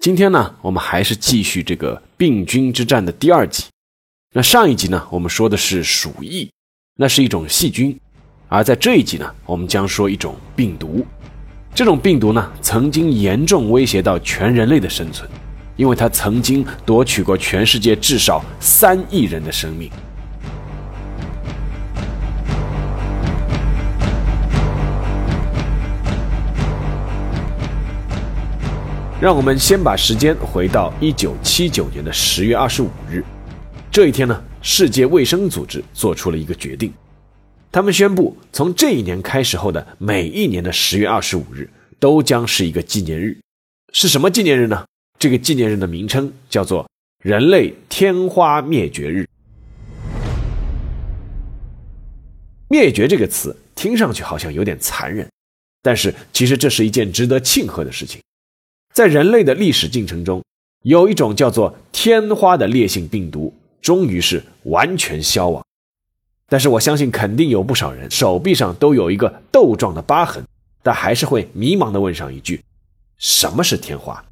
今天呢，我们还是继续这个病菌之战的第二集。那上一集呢，我们说的是鼠疫，那是一种细菌；而在这一集呢，我们将说一种病毒。这种病毒呢，曾经严重威胁到全人类的生存，因为它曾经夺取过全世界至少三亿人的生命。让我们先把时间回到一九七九年的十月二十五日，这一天呢，世界卫生组织做出了一个决定，他们宣布从这一年开始后的每一年的十月二十五日都将是一个纪念日，是什么纪念日呢？这个纪念日的名称叫做人类天花灭绝日。灭绝这个词听上去好像有点残忍，但是其实这是一件值得庆贺的事情。在人类的历史进程中，有一种叫做天花的烈性病毒，终于是完全消亡。但是我相信，肯定有不少人手臂上都有一个豆状的疤痕，但还是会迷茫的问上一句：什么是天花？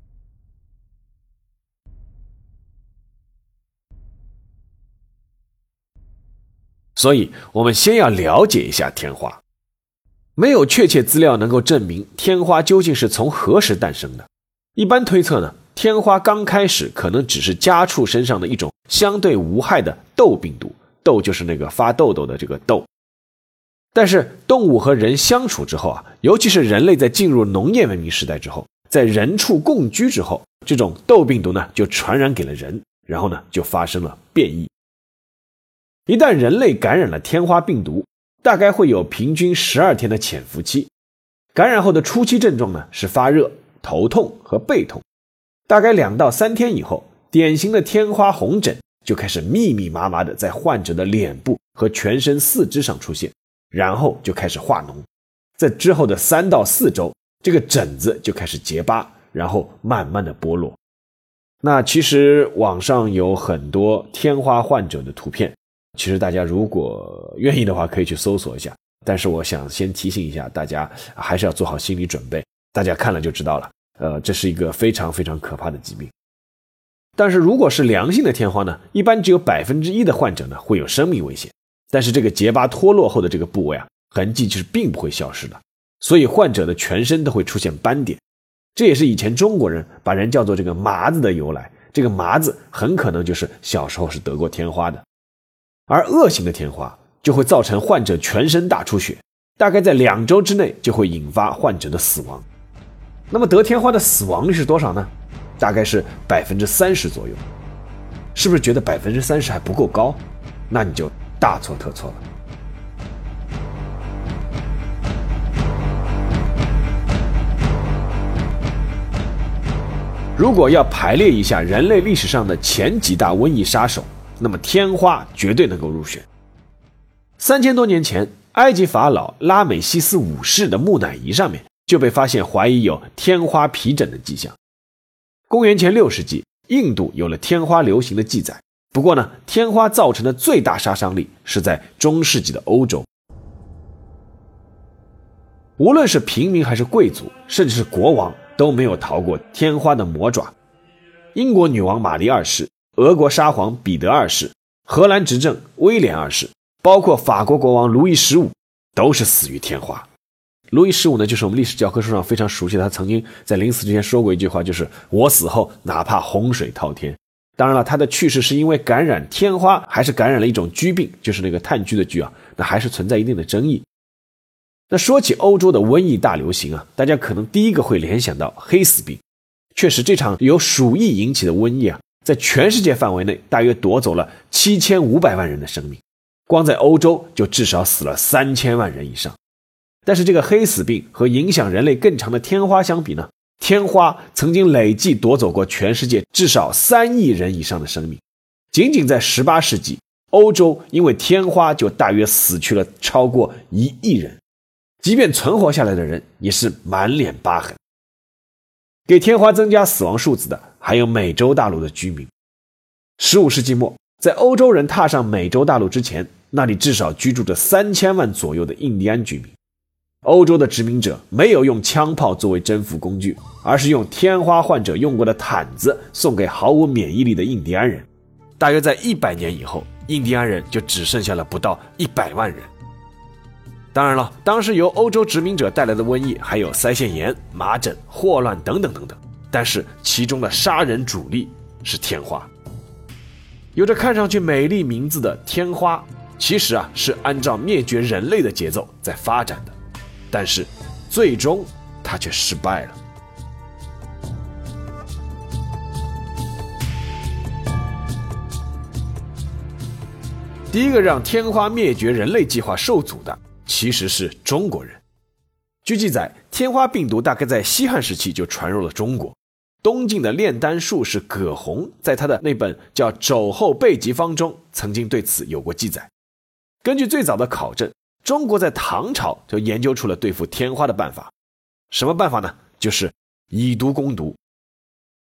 所以，我们先要了解一下天花。没有确切资料能够证明天花究竟是从何时诞生的。一般推测呢，天花刚开始可能只是家畜身上的一种相对无害的痘病毒，痘就是那个发痘痘的这个痘。但是动物和人相处之后啊，尤其是人类在进入农业文明时代之后，在人畜共居之后，这种痘病毒呢就传染给了人，然后呢就发生了变异。一旦人类感染了天花病毒，大概会有平均十二天的潜伏期，感染后的初期症状呢是发热。头痛和背痛，大概两到三天以后，典型的天花红疹就开始密密麻麻的在患者的脸部和全身四肢上出现，然后就开始化脓，在之后的三到四周，这个疹子就开始结疤，然后慢慢的剥落。那其实网上有很多天花患者的图片，其实大家如果愿意的话，可以去搜索一下。但是我想先提醒一下大家，还是要做好心理准备。大家看了就知道了，呃，这是一个非常非常可怕的疾病。但是如果是良性的天花呢，一般只有百分之一的患者呢会有生命危险。但是这个结疤脱落后的这个部位啊，痕迹是并不会消失的，所以患者的全身都会出现斑点。这也是以前中国人把人叫做这个麻子的由来。这个麻子很可能就是小时候是得过天花的。而恶性的天花就会造成患者全身大出血，大概在两周之内就会引发患者的死亡。那么得天花的死亡率是多少呢？大概是百分之三十左右。是不是觉得百分之三十还不够高？那你就大错特错了。如果要排列一下人类历史上的前几大瘟疫杀手，那么天花绝对能够入选。三千多年前，埃及法老拉美西斯五世的木乃伊上面。就被发现怀疑有天花皮疹的迹象。公元前六世纪，印度有了天花流行的记载。不过呢，天花造成的最大杀伤力是在中世纪的欧洲。无论是平民还是贵族，甚至是国王，都没有逃过天花的魔爪。英国女王玛丽二世、俄国沙皇彼得二世、荷兰执政威廉二世，包括法国国王路易十五，都是死于天花。路易十五呢，就是我们历史教科书上非常熟悉的。他曾经在临死之前说过一句话，就是“我死后哪怕洪水滔天”。当然了，他的去世是因为感染天花，还是感染了一种疽病，就是那个炭疽的疽啊，那还是存在一定的争议。那说起欧洲的瘟疫大流行啊，大家可能第一个会联想到黑死病。确实，这场由鼠疫引起的瘟疫啊，在全世界范围内大约夺走了七千五百万人的生命，光在欧洲就至少死了三千万人以上。但是这个黑死病和影响人类更长的天花相比呢？天花曾经累计夺走过全世界至少三亿人以上的生命，仅仅在18世纪，欧洲因为天花就大约死去了超过一亿人，即便存活下来的人也是满脸疤痕。给天花增加死亡数字的还有美洲大陆的居民。15世纪末，在欧洲人踏上美洲大陆之前，那里至少居住着三千万左右的印第安居民。欧洲的殖民者没有用枪炮作为征服工具，而是用天花患者用过的毯子送给毫无免疫力的印第安人。大约在一百年以后，印第安人就只剩下了不到一百万人。当然了，当时由欧洲殖民者带来的瘟疫还有腮腺炎、麻疹、霍乱等等等等，但是其中的杀人主力是天花。有着看上去美丽名字的天花，其实啊是按照灭绝人类的节奏在发展的，但是最终他却失败了。第一个让天花灭绝人类计划受阻的，其实是中国人。据记载，天花病毒大概在西汉时期就传入了中国。东晋的炼丹术士葛洪在他的那本叫《肘后备急方》中，曾经对此有过记载。根据最早的考证，中国在唐朝就研究出了对付天花的办法。什么办法呢？就是以毒攻毒。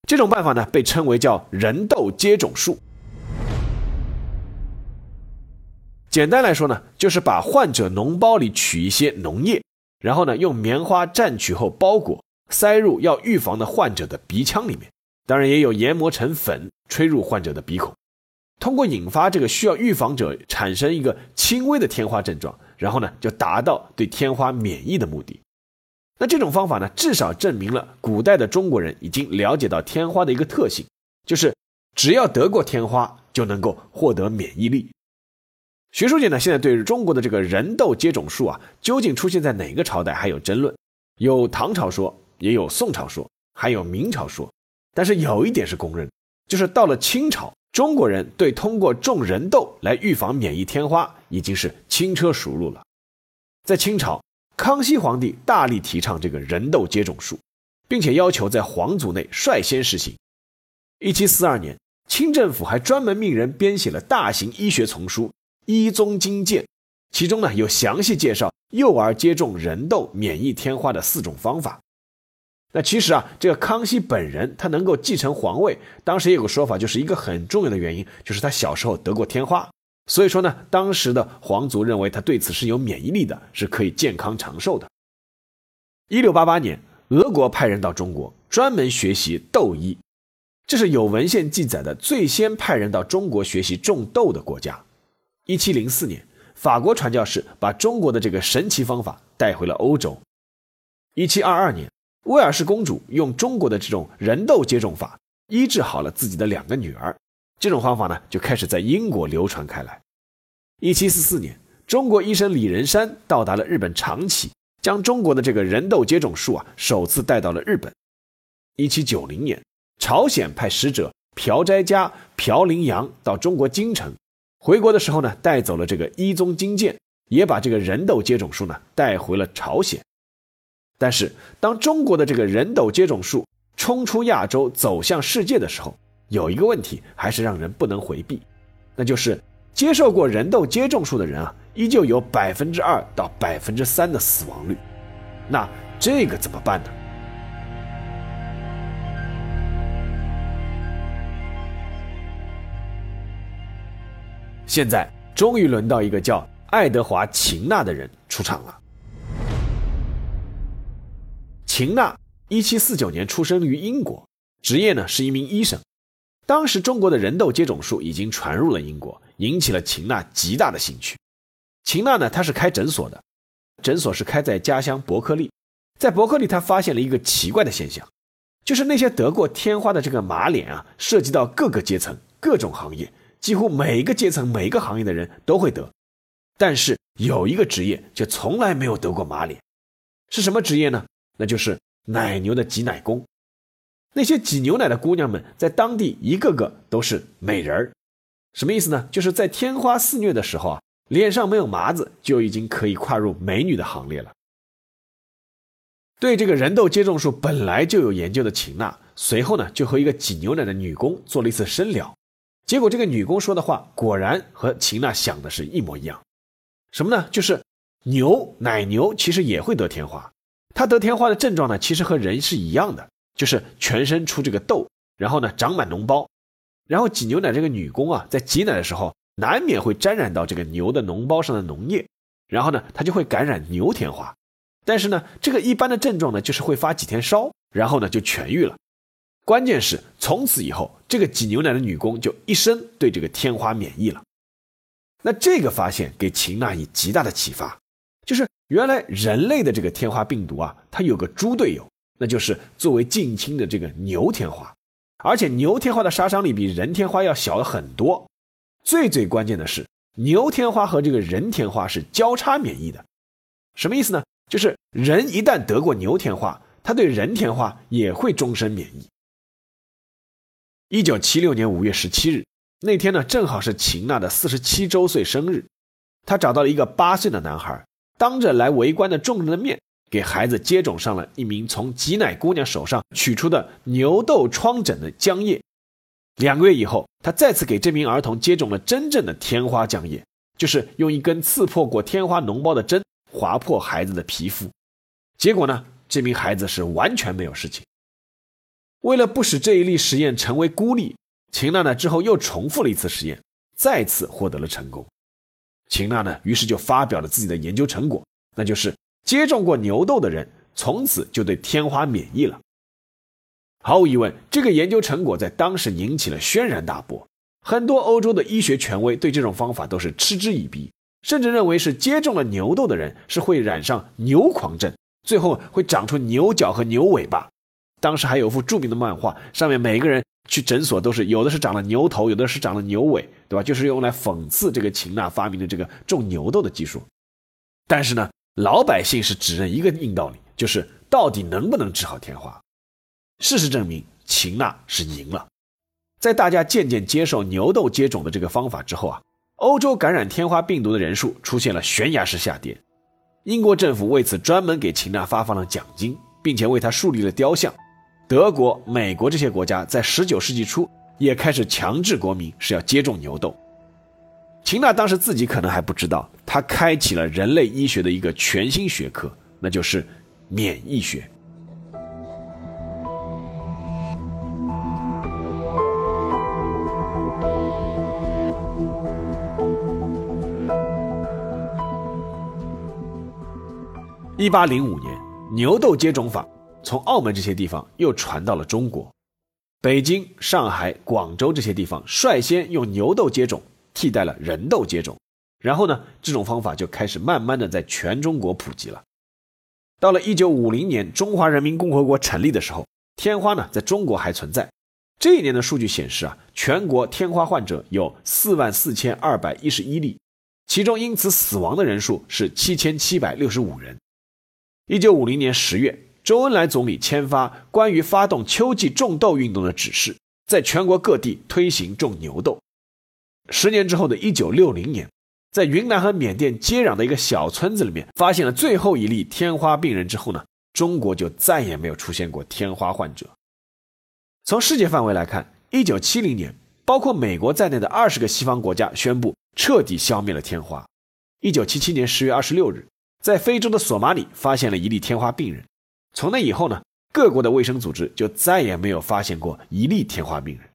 这种办法呢，被称为叫人痘接种术。简单来说呢，就是把患者脓包里取一些脓液，然后呢用棉花蘸取后包裹，塞入要预防的患者的鼻腔里面。当然也有研磨成粉，吹入患者的鼻孔，通过引发这个需要预防者产生一个轻微的天花症状，然后呢就达到对天花免疫的目的。那这种方法呢，至少证明了古代的中国人已经了解到天花的一个特性，就是只要得过天花就能够获得免疫力。学术界呢，现在对中国的这个人痘接种术啊，究竟出现在哪个朝代还有争论，有唐朝说，也有宋朝说，还有明朝说。但是有一点是公认，就是到了清朝，中国人对通过种人痘来预防免疫天花已经是轻车熟路了。在清朝，康熙皇帝大力提倡这个人痘接种术，并且要求在皇族内率先实行。一七四二年，清政府还专门命人编写了大型医学丛书。医宗经鉴，其中呢有详细介绍幼儿接种人痘免疫天花的四种方法。那其实啊，这个康熙本人他能够继承皇位，当时也有个说法，就是一个很重要的原因，就是他小时候得过天花。所以说呢，当时的皇族认为他对此是有免疫力的，是可以健康长寿的。一六八八年，俄国派人到中国，专门学习斗医，这是有文献记载的最先派人到中国学习种豆的国家。一七零四年，法国传教士把中国的这个神奇方法带回了欧洲。一七二二年，威尔士公主用中国的这种人痘接种法医治好了自己的两个女儿，这种方法呢就开始在英国流传开来。一七四四年，中国医生李仁山到达了日本长崎，将中国的这个人痘接种术啊首次带到了日本。一七九零年，朝鲜派使者朴斋家、朴林阳到中国京城。回国的时候呢，带走了这个一宗经鉴，也把这个人痘接种术呢带回了朝鲜。但是，当中国的这个人痘接种术冲出亚洲，走向世界的时候，有一个问题还是让人不能回避，那就是接受过人痘接种术的人啊，依旧有百分之二到百分之三的死亡率。那这个怎么办呢？现在终于轮到一个叫爱德华·秦纳的人出场了。秦纳一七四九年出生于英国，职业呢是一名医生。当时中国的人痘接种术已经传入了英国，引起了秦纳极大的兴趣。秦纳呢，他是开诊所的，诊所是开在家乡伯克利。在伯克利，他发现了一个奇怪的现象，就是那些得过天花的这个马脸啊，涉及到各个阶层、各种行业。几乎每一个阶层、每一个行业的人都会得，但是有一个职业却从来没有得过马脸，是什么职业呢？那就是奶牛的挤奶工。那些挤牛奶的姑娘们，在当地一个个都是美人儿。什么意思呢？就是在天花肆虐的时候啊，脸上没有麻子，就已经可以跨入美女的行列了。对这个人痘接种术本来就有研究的秦娜，随后呢就和一个挤牛奶的女工做了一次深聊。结果这个女工说的话果然和秦娜想的是一模一样，什么呢？就是牛奶牛其实也会得天花，他得天花的症状呢，其实和人是一样的，就是全身出这个痘，然后呢长满脓包，然后挤牛奶这个女工啊，在挤奶的时候难免会沾染到这个牛的脓包上的脓液，然后呢她就会感染牛天花，但是呢这个一般的症状呢就是会发几天烧，然后呢就痊愈了。关键是从此以后，这个挤牛奶的女工就一生对这个天花免疫了。那这个发现给秦娜以极大的启发，就是原来人类的这个天花病毒啊，它有个猪队友，那就是作为近亲的这个牛天花，而且牛天花的杀伤力比人天花要小了很多。最最关键的是，牛天花和这个人天花是交叉免疫的，什么意思呢？就是人一旦得过牛天花，他对人天花也会终身免疫。一九七六年五月十七日那天呢，正好是秦娜的四十七周岁生日。她找到了一个八岁的男孩，当着来围观的众人的面，给孩子接种上了一名从挤奶姑娘手上取出的牛痘疮疹的浆液。两个月以后，他再次给这名儿童接种了真正的天花浆液，就是用一根刺破过天花脓包的针划破孩子的皮肤。结果呢，这名孩子是完全没有事情。为了不使这一例实验成为孤立，秦娜娜之后又重复了一次实验，再次获得了成功。秦娜呢于是就发表了自己的研究成果，那就是接种过牛痘的人从此就对天花免疫了。毫无疑问，这个研究成果在当时引起了轩然大波，很多欧洲的医学权威对这种方法都是嗤之以鼻，甚至认为是接种了牛痘的人是会染上牛狂症，最后会长出牛角和牛尾巴。当时还有幅著名的漫画，上面每个人去诊所都是有的是长了牛头，有的是长了牛尾，对吧？就是用来讽刺这个秦娜发明的这个种牛痘的技术。但是呢，老百姓是只认一个硬道理，就是到底能不能治好天花？事实证明，秦娜是赢了。在大家渐渐接受牛痘接种的这个方法之后啊，欧洲感染天花病毒的人数出现了悬崖式下跌。英国政府为此专门给秦娜发放了奖金，并且为她树立了雕像。德国、美国这些国家在19世纪初也开始强制国民是要接种牛痘。秦娜当时自己可能还不知道，她开启了人类医学的一个全新学科，那就是免疫学。一八零五年，牛痘接种法。从澳门这些地方又传到了中国，北京、上海、广州这些地方率先用牛痘接种替代了人痘接种，然后呢，这种方法就开始慢慢的在全中国普及了。到了一九五零年，中华人民共和国成立的时候，天花呢在中国还存在。这一年的数据显示啊，全国天花患者有四万四千二百一十一例，其中因此死亡的人数是七千七百六十五人。一九五零年十月。周恩来总理签发关于发动秋季种豆运动的指示，在全国各地推行种牛豆。十年之后的一九六零年，在云南和缅甸接壤的一个小村子里面，发现了最后一例天花病人之后呢，中国就再也没有出现过天花患者。从世界范围来看，一九七零年，包括美国在内的二十个西方国家宣布彻底消灭了天花。一九七七年十月二十六日，在非洲的索马里发现了一例天花病人。从那以后呢，各国的卫生组织就再也没有发现过一例天花病人。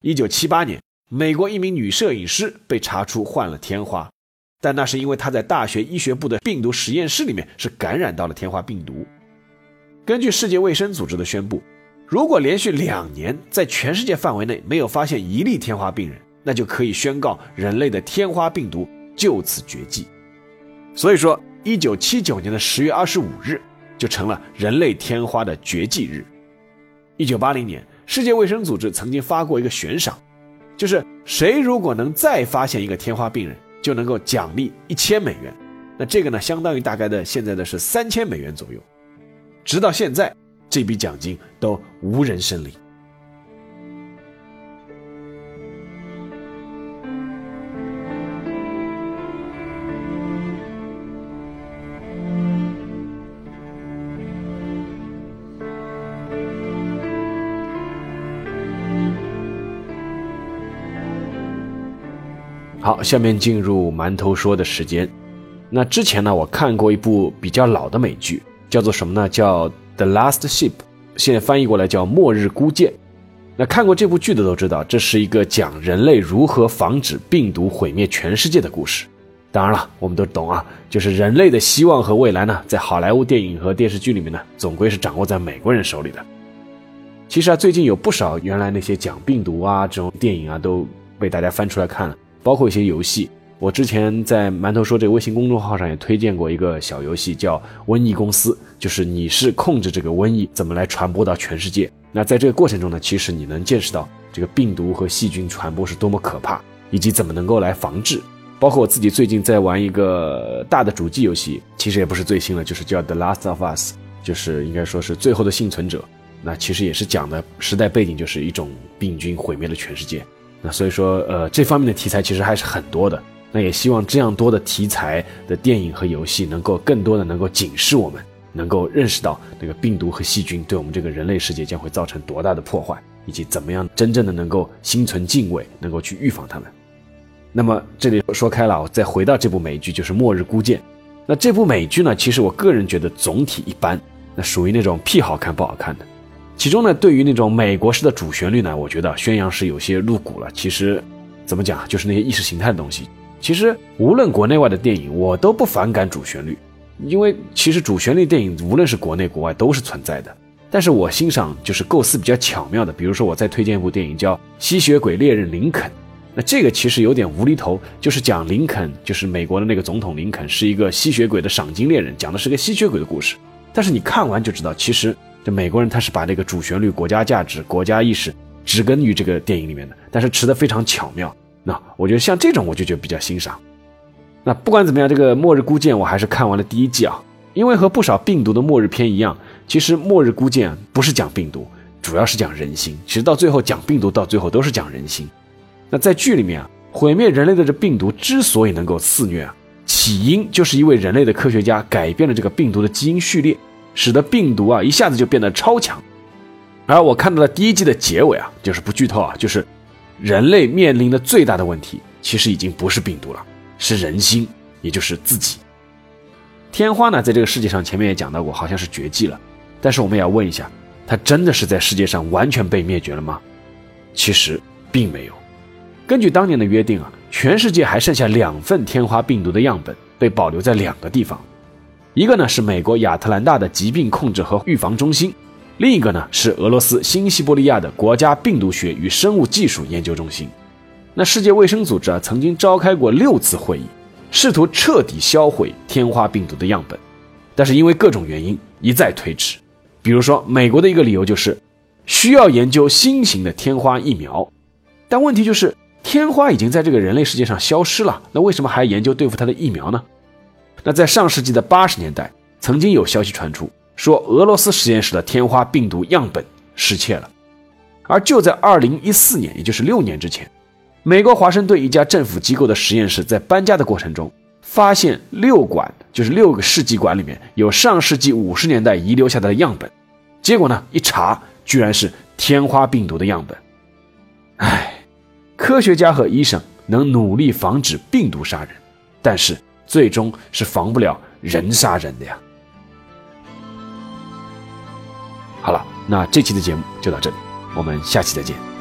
一九七八年，美国一名女摄影师被查出患了天花，但那是因为她在大学医学部的病毒实验室里面是感染到了天花病毒。根据世界卫生组织的宣布，如果连续两年在全世界范围内没有发现一例天花病人，那就可以宣告人类的天花病毒就此绝迹。所以说，一九七九年的十月二十五日。就成了人类天花的绝迹日。一九八零年，世界卫生组织曾经发过一个悬赏，就是谁如果能再发现一个天花病人，就能够奖励一千美元。那这个呢，相当于大概的现在的是三千美元左右。直到现在，这笔奖金都无人申领。好，下面进入馒头说的时间。那之前呢，我看过一部比较老的美剧，叫做什么呢？叫《The Last Ship》，现在翻译过来叫《末日孤舰》。那看过这部剧的都知道，这是一个讲人类如何防止病毒毁灭全世界的故事。当然了，我们都懂啊，就是人类的希望和未来呢，在好莱坞电影和电视剧里面呢，总归是掌握在美国人手里的。其实啊，最近有不少原来那些讲病毒啊这种电影啊，都被大家翻出来看了，包括一些游戏。我之前在馒头说这个微信公众号上也推荐过一个小游戏，叫《瘟疫公司》，就是你是控制这个瘟疫怎么来传播到全世界。那在这个过程中呢，其实你能见识到这个病毒和细菌传播是多么可怕，以及怎么能够来防治。包括我自己最近在玩一个大的主机游戏，其实也不是最新了，就是叫《The Last of Us》，就是应该说是最后的幸存者。那其实也是讲的时代背景，就是一种病菌毁灭了全世界。那所以说，呃，这方面的题材其实还是很多的。那也希望这样多的题材的电影和游戏能够更多的能够警示我们，能够认识到那个病毒和细菌对我们这个人类世界将会造成多大的破坏，以及怎么样真正的能够心存敬畏，能够去预防它们。那么这里说开了，我再回到这部美剧，就是《末日孤舰》。那这部美剧呢，其实我个人觉得总体一般，那属于那种屁好看不好看的。其中呢，对于那种美国式的主旋律呢，我觉得宣扬是有些露骨了。其实怎么讲，就是那些意识形态的东西。其实无论国内外的电影，我都不反感主旋律，因为其实主旋律电影无论是国内国外都是存在的。但是我欣赏就是构思比较巧妙的，比如说我再推荐一部电影叫《吸血鬼猎人林肯》，那这个其实有点无厘头，就是讲林肯，就是美国的那个总统林肯是一个吸血鬼的赏金猎人，讲的是个吸血鬼的故事。但是你看完就知道，其实这美国人他是把这个主旋律、国家价值、国家意识植根于这个电影里面的，但是持得非常巧妙。那我觉得像这种我就觉得比较欣赏。那不管怎么样，这个《末日孤舰》我还是看完了第一季啊，因为和不少病毒的末日片一样，其实《末日孤舰》不是讲病毒，主要是讲人心。其实到最后讲病毒，到最后都是讲人心。那在剧里面啊，毁灭人类的这病毒之所以能够肆虐啊，起因就是一位人类的科学家改变了这个病毒的基因序列，使得病毒啊一下子就变得超强。而我看到了第一季的结尾啊，就是不剧透啊，就是。人类面临的最大的问题，其实已经不是病毒了，是人心，也就是自己。天花呢，在这个世界上，前面也讲到过，好像是绝迹了。但是我们也要问一下，它真的是在世界上完全被灭绝了吗？其实并没有。根据当年的约定啊，全世界还剩下两份天花病毒的样本被保留在两个地方，一个呢是美国亚特兰大的疾病控制和预防中心。另一个呢是俄罗斯新西伯利亚的国家病毒学与生物技术研究中心。那世界卫生组织啊曾经召开过六次会议，试图彻底销毁天花病毒的样本，但是因为各种原因一再推迟。比如说，美国的一个理由就是需要研究新型的天花疫苗，但问题就是天花已经在这个人类世界上消失了，那为什么还研究对付它的疫苗呢？那在上世纪的八十年代，曾经有消息传出。说俄罗斯实验室的天花病毒样本失窃了，而就在二零一四年，也就是六年之前，美国华盛顿一家政府机构的实验室在搬家的过程中，发现六管，就是六个试剂管里面有上世纪五十年代遗留下来的样本，结果呢一查，居然是天花病毒的样本。唉，科学家和医生能努力防止病毒杀人，但是最终是防不了人杀人的呀。好了，那这期的节目就到这里，我们下期再见。